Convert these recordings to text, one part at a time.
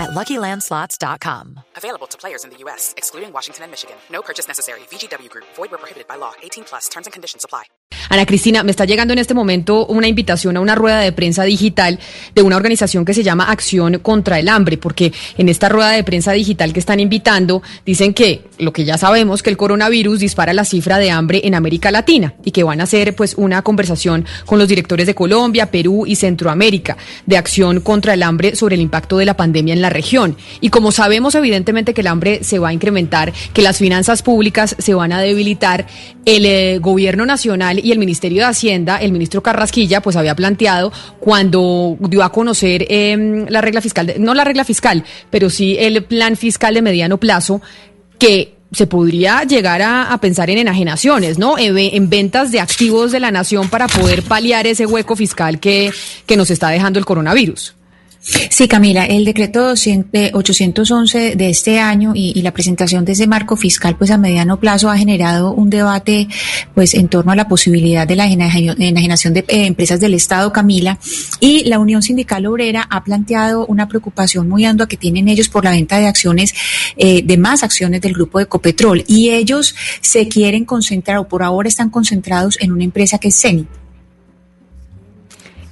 at LuckyLandSlots.com. Available to players in the U.S., excluding Washington and Michigan. No purchase necessary. VGW Group. Void where prohibited by law. 18 plus. Terms and conditions apply. Ana Cristina, me está llegando en este momento una invitación a una rueda de prensa digital de una organización que se llama Acción contra el Hambre, porque en esta rueda de prensa digital que están invitando dicen que lo que ya sabemos, que el coronavirus dispara la cifra de hambre en América Latina y que van a hacer pues una conversación con los directores de Colombia, Perú y Centroamérica de Acción contra el Hambre sobre el impacto de la pandemia en la región. Y como sabemos evidentemente que el hambre se va a incrementar, que las finanzas públicas se van a debilitar, el eh, gobierno nacional y el Ministerio de Hacienda, el ministro Carrasquilla, pues había planteado cuando dio a conocer em, la regla fiscal, no la regla fiscal, pero sí el plan fiscal de mediano plazo, que se podría llegar a, pensar en enajenaciones, ¿no? En, en, ventas de activos de la nación para poder paliar ese hueco fiscal que, que nos está dejando el coronavirus. Sí, Camila, el decreto 811 de este año y, la presentación de ese marco fiscal pues a mediano plazo ha generado un debate pues en torno a la posibilidad de la enajenación de eh, empresas del Estado, Camila, y la Unión Sindical Obrera ha planteado una preocupación muy ardua que tienen ellos por la venta de acciones, eh, de más acciones del grupo de y ellos se quieren concentrar o por ahora están concentrados en una empresa que es CENIT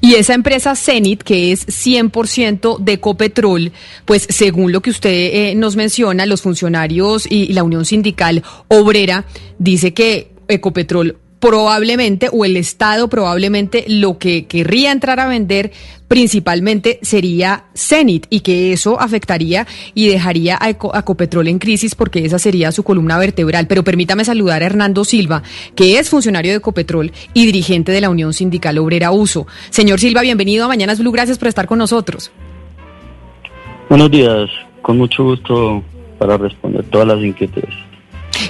y esa empresa Cenit, que es 100% de Copetrol, pues según lo que usted eh, nos menciona, los funcionarios y la Unión Sindical Obrera dice que Ecopetrol probablemente, o el Estado probablemente, lo que querría entrar a vender principalmente sería Cenit y que eso afectaría y dejaría a, Ecopetrol en crisis porque esa sería su columna vertebral. Pero permítame saludar a Hernando Silva, que es funcionario de Ecopetrol y dirigente de la Unión Sindical Obrera Uso. Señor Silva, bienvenido a Mañanas Blue, gracias por estar con nosotros. Buenos días, con mucho gusto para responder todas las inquietudes.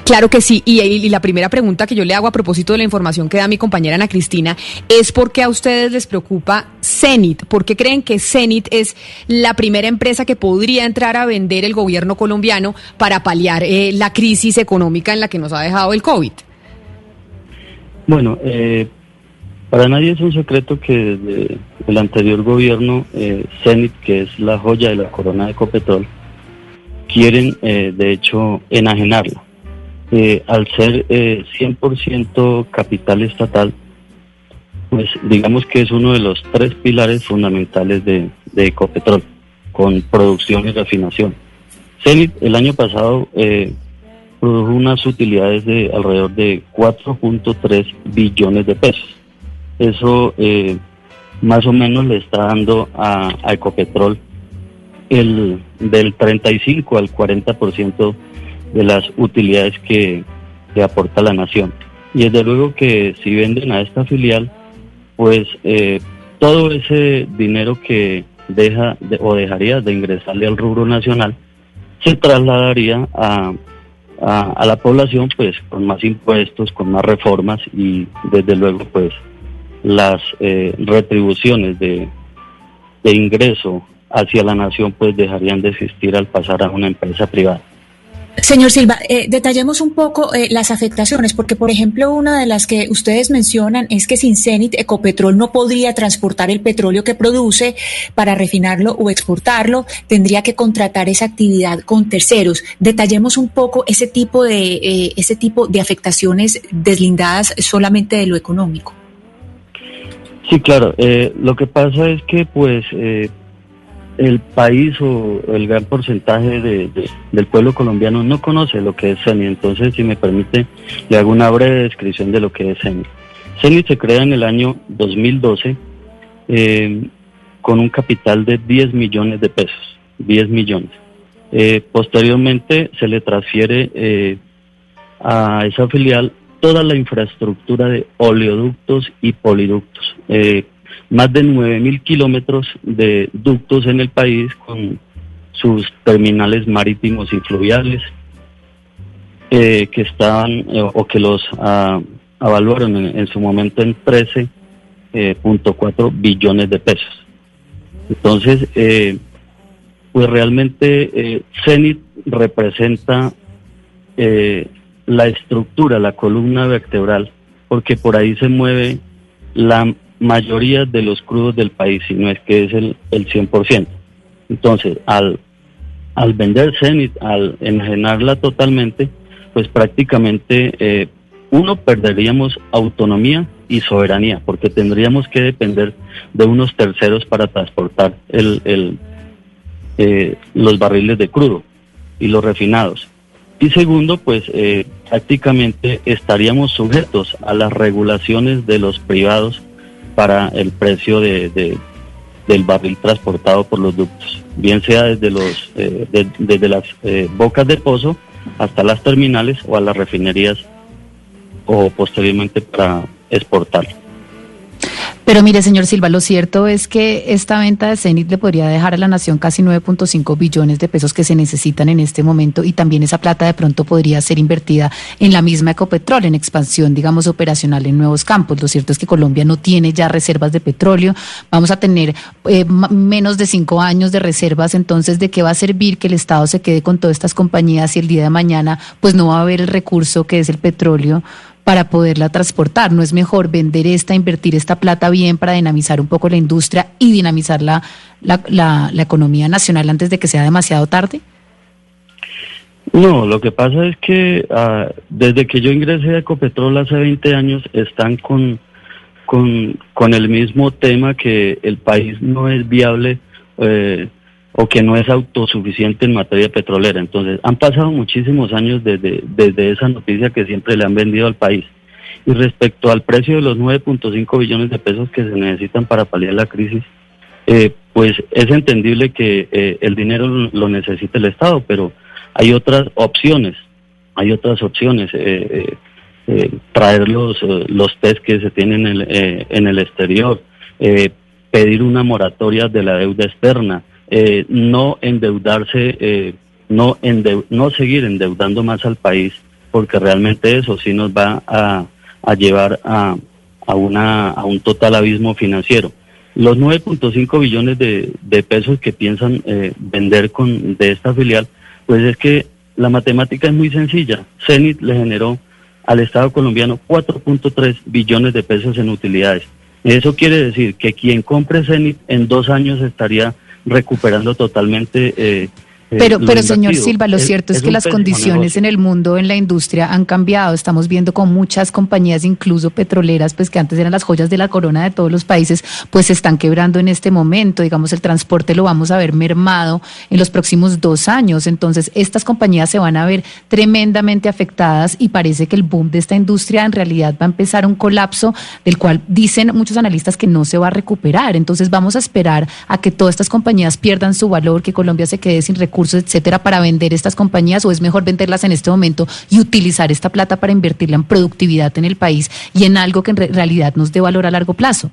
Claro que sí. Y, la primera pregunta que yo le hago a propósito de la información que da mi compañera Ana Cristina es por qué a ustedes les preocupa Cenit. ¿Por qué creen que Cenit es la primera empresa que podría entrar a vender el gobierno colombiano para paliar eh, la crisis económica en la que nos ha dejado el COVID? Bueno, eh, para nadie es un secreto que desde el anterior gobierno, eh, Cenit, que es la joya de la corona de Copetrol, quieren de hecho enajenarla eh, al ser eh, 100% capital estatal, pues digamos que es uno de los tres pilares fundamentales de, Ecopetrol, con producción y refinación. Cenit el año pasado eh, produjo unas utilidades de alrededor de 4.3 billones de pesos. Eso eh, más o menos le está dando a, a Ecopetrol el del 35 al 40% de las utilidades que, aporta la nación. Y desde luego que si venden a esta filial, pues eh, todo ese dinero que deja o dejaría de ingresarle al rubro nacional se trasladaría a, a, la población pues con más impuestos, con más reformas y desde luego pues las eh, retribuciones de, de ingreso hacia la nación pues dejarían de existir al pasar a una empresa privada. Señor Silva, eh, detallemos un poco eh, las afectaciones, porque por ejemplo una de las que ustedes mencionan es que sin Cenit Ecopetrol no podría transportar el petróleo que produce para refinarlo o exportarlo, tendría que contratar esa actividad con terceros. Detallemos un poco ese tipo de eh, ese tipo de afectaciones deslindadas solamente de lo económico. Sí, claro. lo que pasa es que pues el país o el gran porcentaje de, del pueblo colombiano no conoce lo que es CENI. Entonces, si me permite, le hago una breve descripción de lo que es CENI. CENI se crea en el año 2012 eh, con un capital de 10 millones de pesos, 10 millones. Eh, posteriormente se le transfiere eh, a esa filial toda la infraestructura de oleoductos y poliductos más de 9.000 kilómetros de ductos en el país con sus terminales marítimos y fluviales eh, que estaban eh, o que los ah, evaluaron en, su momento en 13.4 eh, billones de pesos. Entonces, eh, pues realmente CENIT representa la estructura, la columna vertebral, porque por ahí se mueve la mayoría de los crudos del país, y no es que es el, el 100%. Entonces, al, al vender CENIT, al enajenarla totalmente, pues prácticamente eh, uno perderíamos autonomía y soberanía, porque tendríamos que depender de unos terceros para transportar el, el eh, los barriles de crudo y los refinados. Y segundo, pues eh, prácticamente estaríamos sujetos a las regulaciones de los privados para el precio de, del barril transportado por los ductos, bien sea desde, los, eh, desde las eh, bocas de pozo hasta las terminales o a las refinerías o posteriormente para exportar. Pero mire, señor Silva, lo cierto es que esta venta de Cenit le podría dejar a la nación casi 9.5 billones de pesos que se necesitan en este momento y también esa plata de pronto podría ser invertida en la misma Ecopetrol, en expansión, digamos, operacional en nuevos campos. Lo cierto es que Colombia no tiene ya reservas de petróleo. Vamos a tener eh, menos de cinco años de reservas, entonces, ¿de qué va a servir que el Estado se quede con todas estas compañías y el día de mañana, pues no va a haber el recurso que es el petróleo? Para poderla transportar. ¿No es mejor vender esta, invertir esta plata bien para dinamizar un poco la industria y dinamizar la, la, economía nacional antes de que sea demasiado tarde? No, lo que pasa es que ah, desde que yo ingresé a Ecopetrol hace 20 años están con, con, con el mismo tema que el país no es viable eh, o que no es autosuficiente en materia petrolera. Entonces, han pasado muchísimos años desde, desde esa noticia que siempre le han vendido al país. Y respecto al precio de los 9.5 billones de pesos que se necesitan para paliar la crisis, eh, pues es entendible que eh, el dinero lo necesita el Estado, pero hay otras opciones, hay otras opciones. Eh, traer los, los test que se tienen en el, en el exterior, pedir una moratoria de la deuda externa, eh, no endeudarse, eh, no, no seguir endeudando más al país, porque realmente eso sí nos va a, a llevar a, a, una, a un total abismo financiero. Los 9.5 billones de, de, pesos que piensan eh, vender con, de esta filial, pues es que la matemática es muy sencilla. CENIT le generó al Estado colombiano 4.3 billones de pesos en utilidades. Eso quiere decir que quien compre CENIT en dos años estaría recuperando totalmente eh, pero, pero señor Silva, lo cierto es, que las condiciones en el mundo, en la industria, han cambiado. Estamos viendo con muchas compañías, incluso petroleras, pues que antes eran las joyas de la corona de todos los países, pues se están quebrando en este momento. Digamos, el transporte lo vamos a ver mermado en los próximos dos años. Entonces, estas compañías se van a ver tremendamente afectadas y parece que el boom de esta industria en realidad va a empezar un colapso del cual dicen muchos analistas que no se va a recuperar. Entonces, vamos a esperar a que todas estas compañías pierdan su valor, que Colombia se quede sin recursos etcétera, para vender estas compañías o es mejor venderlas en este momento y utilizar esta plata para invertirla en productividad en el país y en algo que en realidad nos dé valor a largo plazo?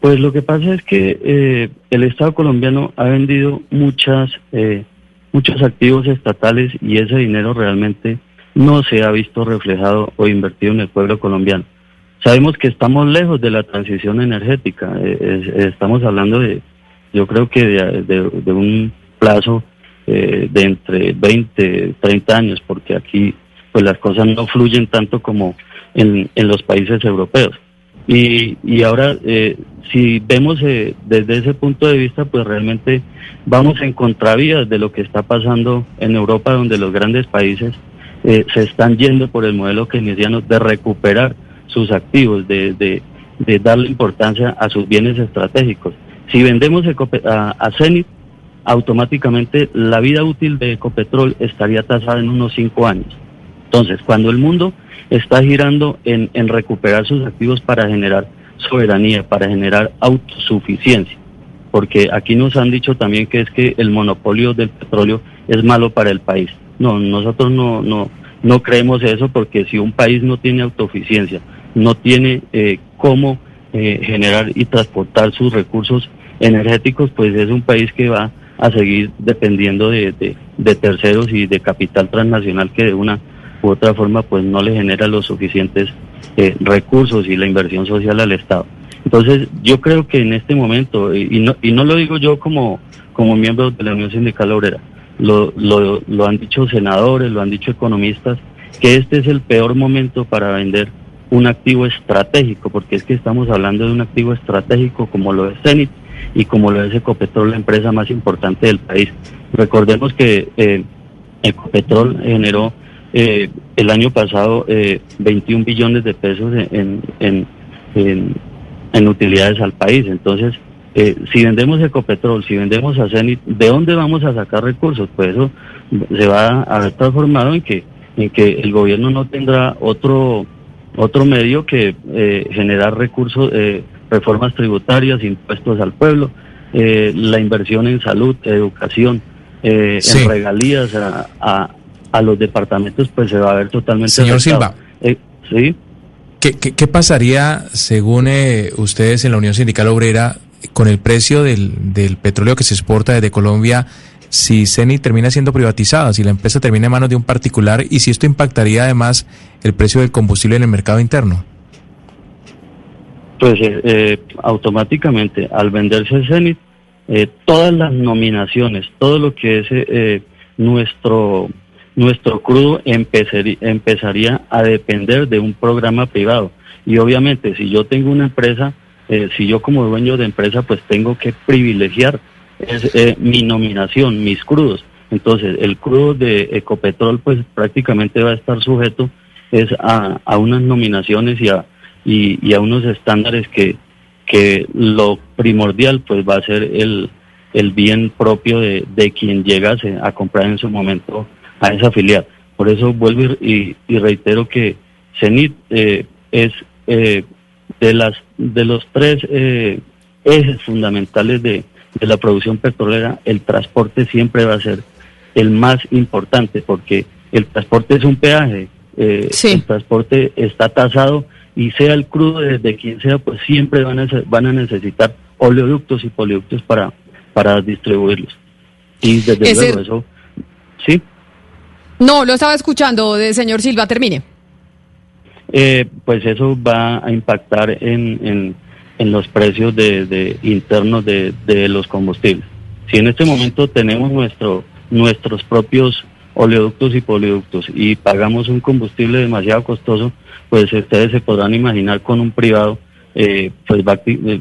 Pues lo que pasa es que eh, el Estado colombiano ha vendido muchas eh, muchos activos estatales y ese dinero realmente no se ha visto reflejado o invertido en el pueblo colombiano. Sabemos que estamos lejos de la transición energética, eh, estamos hablando de, yo creo que de un plazo eh, de entre 20, 30 años, porque aquí pues las cosas no fluyen tanto como en, en los países europeos. Y, y ahora, eh, si vemos eh, desde ese punto de vista, pues realmente vamos en contravías de lo que está pasando en Europa, donde los grandes países se están yendo por el modelo keynesiano de recuperar sus activos, de, de darle importancia a sus bienes estratégicos. Si vendemos a, a Zenit, automáticamente la vida útil de Ecopetrol estaría tasada en unos cinco años. Entonces, cuando el mundo está girando en, en recuperar sus activos para generar soberanía, para generar autosuficiencia, porque aquí nos han dicho también que es que el monopolio del petróleo es malo para el país. No, nosotros no, no, no creemos eso porque si un país no tiene autosuficiencia, no tiene eh, cómo eh, generar y transportar sus recursos energéticos, pues es un país que va a seguir dependiendo de, terceros y de capital transnacional que de una u otra forma pues no le genera los suficientes eh, recursos y la inversión social al Estado. Entonces yo creo que en este momento, y no, y no lo digo yo como, como miembro de la Unión Sindical Obrera, lo han dicho senadores, lo han dicho economistas, que este es el peor momento para vender un activo estratégico, porque es que estamos hablando de un activo estratégico como lo es Zenit y como lo es Ecopetrol, la empresa más importante del país. Recordemos que eh, Ecopetrol generó eh, el año pasado eh, 21 billones de pesos en, en, en, utilidades al país. Entonces, eh, si vendemos Ecopetrol, si vendemos a Zenit, ¿de dónde vamos a sacar recursos? Pues eso se va a ver transformado en que, en que el gobierno no tendrá otro otro medio que eh, generar recursos, eh, reformas tributarias, impuestos al pueblo, eh, la inversión en salud, educación, en regalías a, a, los departamentos, pues se va a ver totalmente. Señor Silva. sí. ¿Qué, qué, qué pasaría, según ustedes en la Unión Sindical Obrera, con el precio del, del petróleo que se exporta desde Colombia si CENI termina siendo privatizada, si la empresa termina en manos de un particular y si esto impactaría además el precio del combustible en el mercado interno? Pues eh, eh automáticamente, al venderse CENI, eh, todas las nominaciones, todo lo que es eh, nuestro nuestro crudo empezaría, empezaría a depender de un programa privado. Y obviamente, si yo tengo una empresa, si yo como dueño de empresa, pues tengo que privilegiar es eh, mi nominación, mis crudos. Entonces, el crudo de Ecopetrol, pues prácticamente va a estar sujeto es a, a unas nominaciones y a, y, a unos estándares que, que lo primordial, pues va a ser el, el bien propio de, de quien llegase a comprar en su momento a esa filial. Por eso vuelvo y, y reitero que CENIT eh, es eh, de las de los tres eh, ejes fundamentales de, de la producción petrolera, el transporte siempre va a ser el más importante porque el transporte es un peaje, eh, el transporte está tasado y sea el crudo desde quien sea, pues siempre van a, van a necesitar oleoductos y poliductos para, para distribuirlos. Y desde luego eso, ¿sí? No, lo estaba escuchando, de señor Silva, termine. Eh, pues eso va a impactar en, en en los precios de, internos de, los combustibles. Si en este momento tenemos nuestro, nuestros propios oleoductos y poliductos y pagamos un combustible demasiado costoso, pues ustedes se podrán imaginar con un privado, eh, pues va, eh,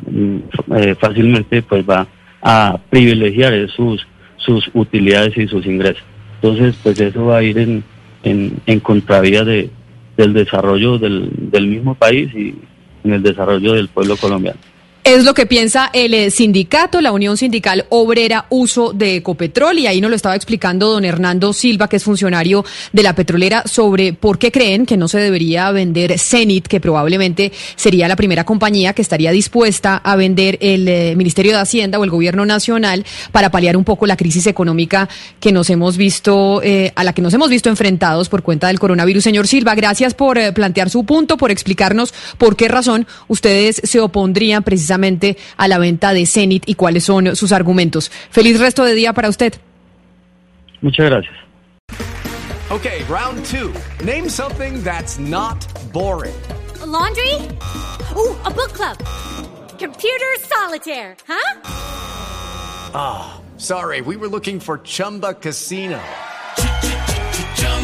eh, fácilmente pues va a privilegiar sus, sus utilidades y sus ingresos. Entonces, pues eso va a ir en, en, en contravía de, del desarrollo del, del mismo país y, en el desarrollo del pueblo colombiano. Es lo que piensa el eh, sindicato, la Unión Sindical Obrera Uso de Ecopetrol, y ahí nos lo estaba explicando don Hernando Silva, que es funcionario de la petrolera, sobre por qué creen que no se debería vender Cenit, que probablemente sería la primera compañía que estaría dispuesta a vender el eh, Ministerio de Hacienda o el Gobierno Nacional para paliar un poco la crisis económica que nos hemos visto, eh, a la que nos hemos visto enfrentados por cuenta del coronavirus. Señor Silva, gracias por plantear su punto, por explicarnos por qué razón ustedes se opondrían precisamente precisamente a la venta de Zenit y cuáles son sus argumentos. Feliz resto de día para usted. Muchas gracias. Okay, round two. Name something that's not boring. A laundry? Ooh, a book club. Computer solitaire, huh? Ah, oh, sorry. We were looking for Chumba Casino.